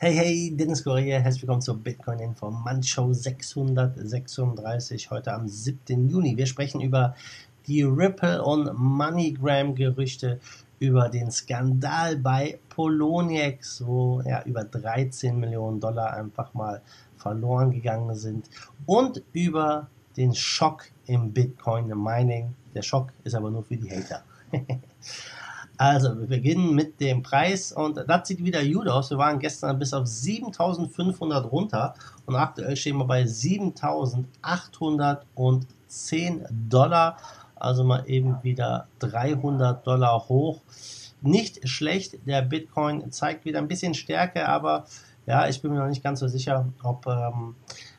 Hey, hey, Dennis Correa, herzlich willkommen zur Bitcoin Show 636, heute am 7. Juni. Wir sprechen über die Ripple und MoneyGram Gerüchte, über den Skandal bei Poloniex, wo ja über 13 Millionen Dollar einfach mal verloren gegangen sind und über den Schock im Bitcoin Mining. Der Schock ist aber nur für die Hater. Also, wir beginnen mit dem Preis und das sieht wieder gut aus. Wir waren gestern bis auf 7500 runter und aktuell stehen wir bei 7810 Dollar. Also mal eben wieder 300 Dollar hoch. Nicht schlecht, der Bitcoin zeigt wieder ein bisschen Stärke, aber ja, ich bin mir noch nicht ganz so sicher, ob ähm,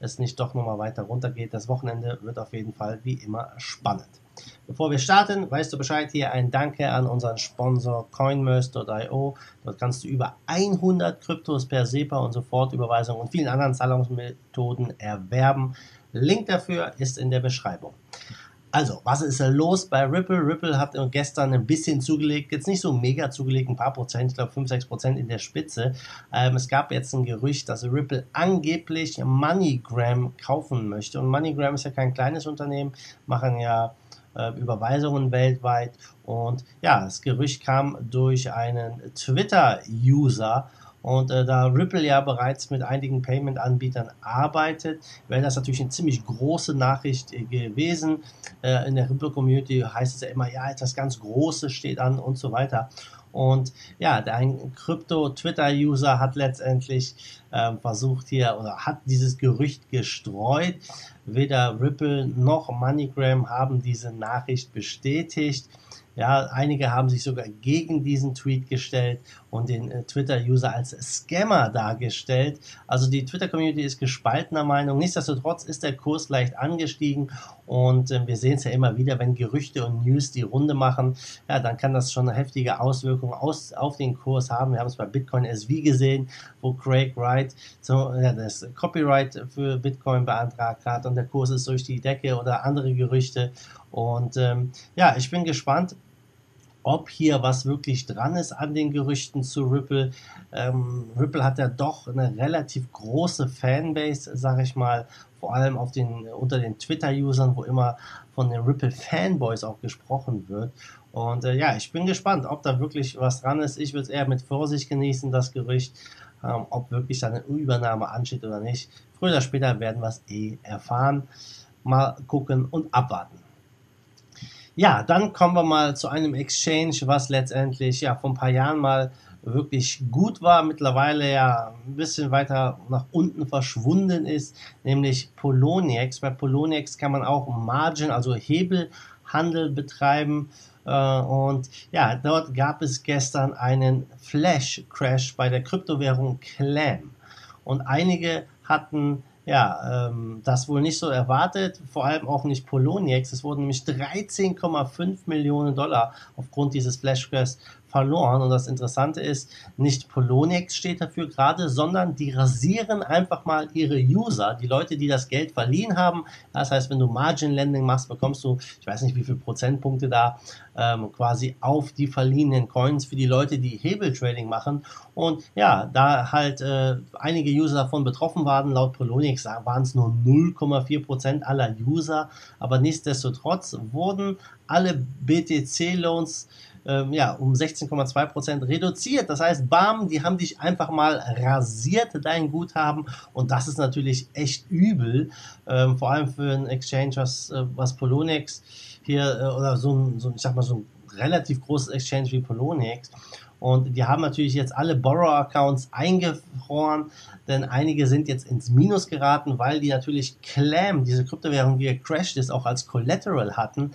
es nicht doch nochmal weiter runtergeht. Das Wochenende wird auf jeden Fall wie immer spannend. Bevor wir starten, weißt du Bescheid, hier ein Danke an unseren Sponsor CoinMerse.io. Dort kannst du über 100 Kryptos per SEPA und Sofortüberweisung und vielen anderen Zahlungsmethoden erwerben. Link dafür ist in der Beschreibung. Also, was ist los bei Ripple? Ripple hat gestern ein bisschen zugelegt, jetzt nicht so mega zugelegt, ein paar Prozent, ich glaube 5, 6 Prozent in der Spitze. Ähm, es gab jetzt ein Gerücht, dass Ripple angeblich MoneyGram kaufen möchte. Und MoneyGram ist ja kein kleines Unternehmen, machen ja äh, Überweisungen weltweit. Und ja, das Gerücht kam durch einen Twitter-User. Und äh, da Ripple ja bereits mit einigen Payment-Anbietern arbeitet, wäre das natürlich eine ziemlich große Nachricht äh, gewesen. Äh, in der Ripple-Community heißt es ja immer, ja, etwas ganz Großes steht an und so weiter. Und ja, ein Krypto-Twitter-User hat letztendlich äh, versucht hier oder hat dieses Gerücht gestreut. Weder Ripple noch MoneyGram haben diese Nachricht bestätigt. Ja, einige haben sich sogar gegen diesen Tweet gestellt und den äh, Twitter-User als Scammer dargestellt. Also die Twitter-Community ist gespaltener Meinung. Nichtsdestotrotz ist der Kurs leicht angestiegen und äh, wir sehen es ja immer wieder, wenn Gerüchte und News die Runde machen, ja, dann kann das schon eine heftige Auswirkung aus, auf den Kurs haben. Wir haben es bei Bitcoin SV gesehen, wo Craig Wright so, ja, das Copyright für Bitcoin beantragt hat und der Kurs ist durch die Decke oder andere Gerüchte. Und ähm, ja, ich bin gespannt, ob hier was wirklich dran ist an den Gerüchten zu Ripple. Ähm, Ripple hat ja doch eine relativ große Fanbase, sage ich mal, vor allem auf den, unter den Twitter-Usern, wo immer von den Ripple-Fanboys auch gesprochen wird. Und äh, ja, ich bin gespannt, ob da wirklich was dran ist. Ich würde es eher mit Vorsicht genießen, das Gerücht, ähm, ob wirklich da eine Übernahme ansteht oder nicht. Früher oder später werden wir es eh erfahren. Mal gucken und abwarten. Ja, dann kommen wir mal zu einem Exchange, was letztendlich ja vor ein paar Jahren mal wirklich gut war, mittlerweile ja ein bisschen weiter nach unten verschwunden ist, nämlich Poloniex. Bei Poloniex kann man auch Margin, also Hebelhandel betreiben. Äh, und ja, dort gab es gestern einen Flash-Crash bei der Kryptowährung Clam. Und einige hatten ja, ähm, das wohl nicht so erwartet, vor allem auch nicht Poloniex. Es wurden nämlich 13,5 Millionen Dollar aufgrund dieses Flashcrashs verloren. Und das Interessante ist, nicht Poloniex steht dafür gerade, sondern die rasieren einfach mal ihre User, die Leute, die das Geld verliehen haben. Das heißt, wenn du Margin Lending machst, bekommst du, ich weiß nicht, wie viele Prozentpunkte da ähm, quasi auf die verliehenen Coins für die Leute, die Hebeltrading machen. Und ja, da halt äh, einige User davon betroffen waren, laut Poloniex waren es nur 0,4 Prozent aller User, aber nichtsdestotrotz wurden alle BTC-Loans ähm, ja, um 16,2% reduziert. Das heißt, bam, die haben dich einfach mal rasiert, dein Guthaben. Und das ist natürlich echt übel, ähm, vor allem für ein Exchange, was, äh, was Poloniex hier, äh, oder so ein, so, ich sag mal, so ein relativ großes Exchange wie Poloniex. Und die haben natürlich jetzt alle Borrow-Accounts eingefroren, denn einige sind jetzt ins Minus geraten, weil die natürlich Clam, diese Kryptowährung, die gecrashed ist, auch als Collateral hatten.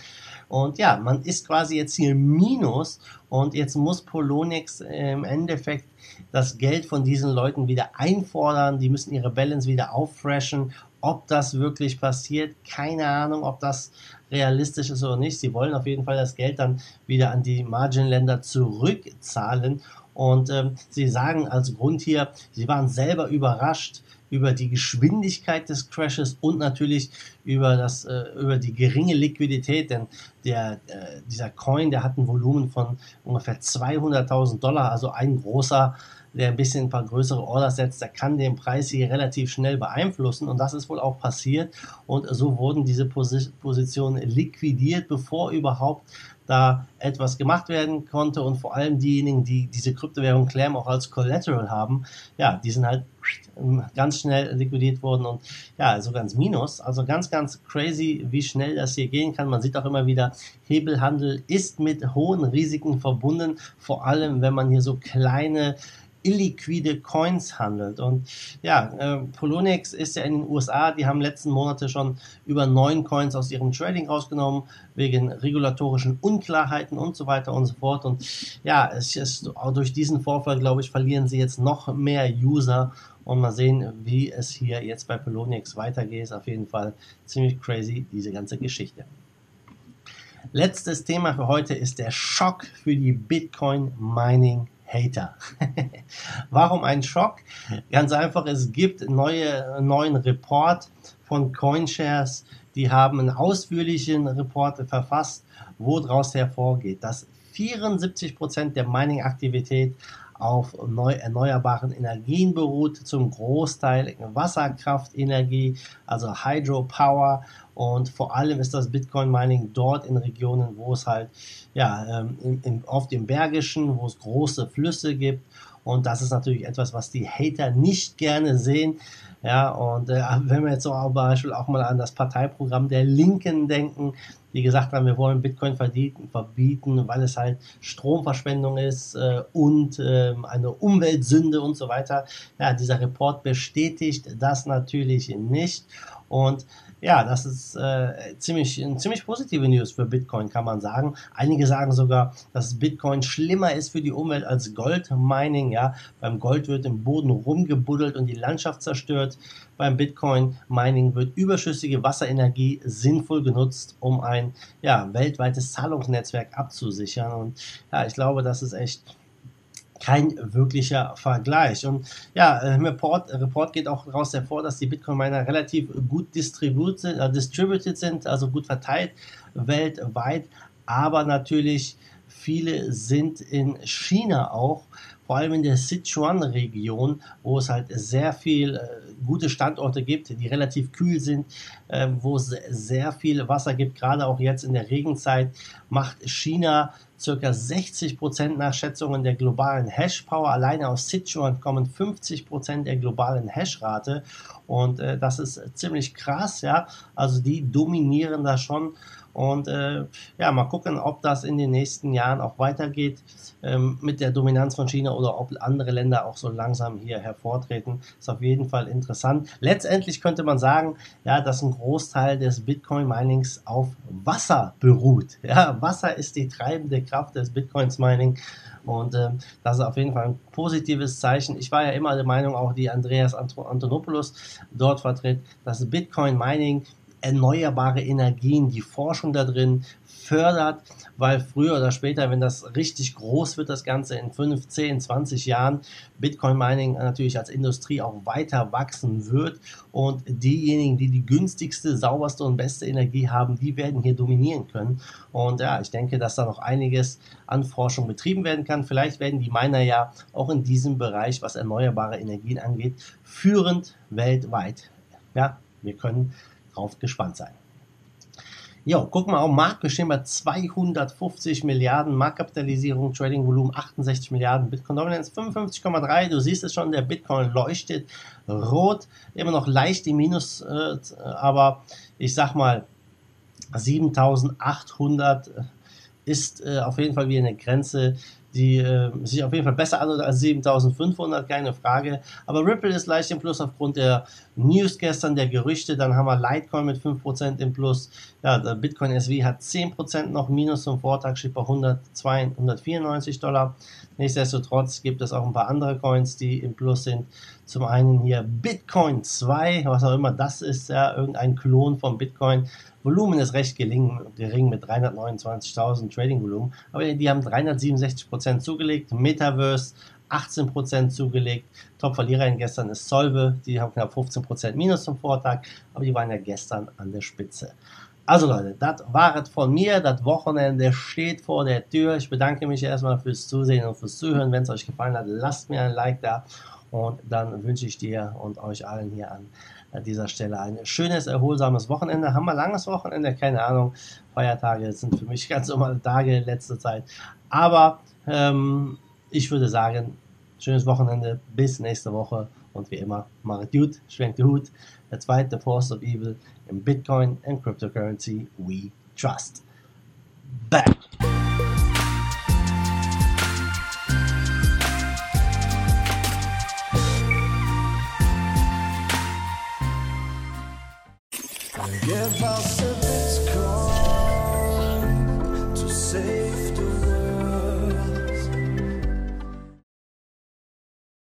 Und ja, man ist quasi jetzt hier Minus und jetzt muss Poloniex im Endeffekt das Geld von diesen Leuten wieder einfordern. Die müssen ihre Balance wieder auffreshen. Ob das wirklich passiert, keine Ahnung, ob das realistisch ist oder nicht. Sie wollen auf jeden Fall das Geld dann wieder an die Margin-Länder zurückzahlen. Und ähm, sie sagen als Grund hier, sie waren selber überrascht über die Geschwindigkeit des Crashes und natürlich über, das, äh, über die geringe Liquidität, denn der, äh, dieser Coin, der hat ein Volumen von ungefähr 200.000 Dollar, also ein großer der ein bisschen ein paar größere Orders setzt, der kann den Preis hier relativ schnell beeinflussen. Und das ist wohl auch passiert. Und so wurden diese Positionen liquidiert, bevor überhaupt da etwas gemacht werden konnte. Und vor allem diejenigen, die diese Kryptowährung Clam auch als Collateral haben, ja, die sind halt ganz schnell liquidiert worden. Und ja, sogar ins Minus. Also ganz, ganz crazy, wie schnell das hier gehen kann. Man sieht auch immer wieder, Hebelhandel ist mit hohen Risiken verbunden, vor allem wenn man hier so kleine illiquide Coins handelt. Und ja, äh, Poloniex ist ja in den USA, die haben letzten Monate schon über neun Coins aus ihrem Trading rausgenommen, wegen regulatorischen Unklarheiten und so weiter und so fort. Und ja, es ist durch diesen Vorfall, glaube ich, verlieren sie jetzt noch mehr User. Und mal sehen, wie es hier jetzt bei Poloniex weitergeht. Ist auf jeden Fall ziemlich crazy, diese ganze Geschichte. Letztes Thema für heute ist der Schock für die Bitcoin Mining Hater. Warum ein Schock? Ganz einfach, es gibt neue, neuen Report von CoinShares, die haben einen ausführlichen Report verfasst, wo daraus hervorgeht, dass 74% der Mining-Aktivität auf neu erneuerbaren Energien beruht, zum Großteil Wasserkraftenergie, also Hydropower und vor allem ist das Bitcoin Mining dort in Regionen, wo es halt ja ähm, in, auf dem Bergischen, wo es große Flüsse gibt und das ist natürlich etwas, was die Hater nicht gerne sehen. Ja, und äh, wenn wir jetzt so zum Beispiel auch mal an das Parteiprogramm der Linken denken, die gesagt haben, wir wollen Bitcoin verbieten, verbieten weil es halt Stromverschwendung ist äh, und äh, eine Umweltsünde und so weiter. Ja, dieser Report bestätigt das natürlich nicht. Und ja, das ist äh, ziemlich, ziemlich positive News für Bitcoin, kann man sagen. Einige sagen sogar, dass Bitcoin schlimmer ist für die Umwelt als Goldmining. Ja, beim Gold wird im Boden rumgebuddelt und die Landschaft zerstört. Beim Bitcoin Mining wird überschüssige Wasserenergie sinnvoll genutzt, um ein ja, weltweites Zahlungsnetzwerk abzusichern. Und ja, ich glaube, das ist echt kein wirklicher Vergleich. Und ja, im Report, Report geht auch daraus hervor, dass die Bitcoin-Miner relativ gut distributed, äh, distributed sind, also gut verteilt weltweit, aber natürlich viele sind in China auch, vor allem in der Sichuan-Region, wo es halt sehr viel äh, gute Standorte gibt, die relativ kühl sind, äh, wo es sehr viel Wasser gibt, gerade auch jetzt in der Regenzeit, macht China circa 60 Prozent nach Schätzungen der globalen Hash-Power. Alleine aus Sichuan kommen 50 Prozent der globalen Hash-Rate und äh, das ist ziemlich krass, ja. Also die dominieren da schon und äh, ja, mal gucken, ob das in den nächsten Jahren auch weitergeht ähm, mit der Dominanz von China oder ob andere Länder auch so langsam hier hervortreten. Ist auf jeden Fall interessant. Letztendlich könnte man sagen, ja, dass ein Großteil des Bitcoin-Minings auf Wasser beruht. Ja, Wasser ist die treibende Kraft des Bitcoins-Mining. Und äh, das ist auf jeden Fall ein positives Zeichen. Ich war ja immer der Meinung, auch die Andreas Antonopoulos dort vertritt, dass Bitcoin Mining erneuerbare Energien, die Forschung da drin fördert, weil früher oder später, wenn das richtig groß wird, das Ganze in 5, 10, 20 Jahren, Bitcoin Mining natürlich als Industrie auch weiter wachsen wird und diejenigen, die die günstigste, sauberste und beste Energie haben, die werden hier dominieren können. Und ja, ich denke, dass da noch einiges an Forschung betrieben werden kann. Vielleicht werden die Miner ja auch in diesem Bereich, was erneuerbare Energien angeht, führend weltweit. Ja, wir können drauf gespannt sein. Jo, guck mal, auf Markt, wir stehen bei 250 Milliarden, Marktkapitalisierung, Trading-Volumen 68 Milliarden, Bitcoin Dominance 55,3. Du siehst es schon, der Bitcoin leuchtet rot, immer noch leicht im Minus, äh, aber ich sag mal 7800 ist äh, auf jeden Fall wie eine Grenze, die äh, sich auf jeden Fall besser anhört als 7500, keine Frage. Aber Ripple ist leicht im Plus aufgrund der News gestern, der Gerüchte. Dann haben wir Litecoin mit 5% im Plus. Ja, der Bitcoin SV hat 10% noch Minus zum Vortag, steht bei 194 Dollar. Nichtsdestotrotz gibt es auch ein paar andere Coins, die im Plus sind. Zum einen hier Bitcoin 2, was auch immer das ist, ja, irgendein Klon von Bitcoin. Volumen ist recht gering, gering mit 329.000 Trading-Volumen, aber die haben 367% zugelegt. Metaverse 18% zugelegt. Top-Verliererin gestern ist Solve, die haben knapp 15% Minus zum Vortag, aber die waren ja gestern an der Spitze. Also Leute, das war es von mir. Das Wochenende steht vor der Tür. Ich bedanke mich erstmal fürs Zusehen und fürs Zuhören. Wenn es euch gefallen hat, lasst mir ein Like da. Und dann wünsche ich dir und euch allen hier an dieser Stelle ein schönes, erholsames Wochenende. Haben wir langes Wochenende? Keine Ahnung. Feiertage sind für mich ganz normale Tage in letzter Zeit. Aber ähm, ich würde sagen, schönes Wochenende. Bis nächste Woche. Und wie immer, macht gut, schwenkt den Hut. Der zweite Force of Evil in Bitcoin and cryptocurrency we trust. Back.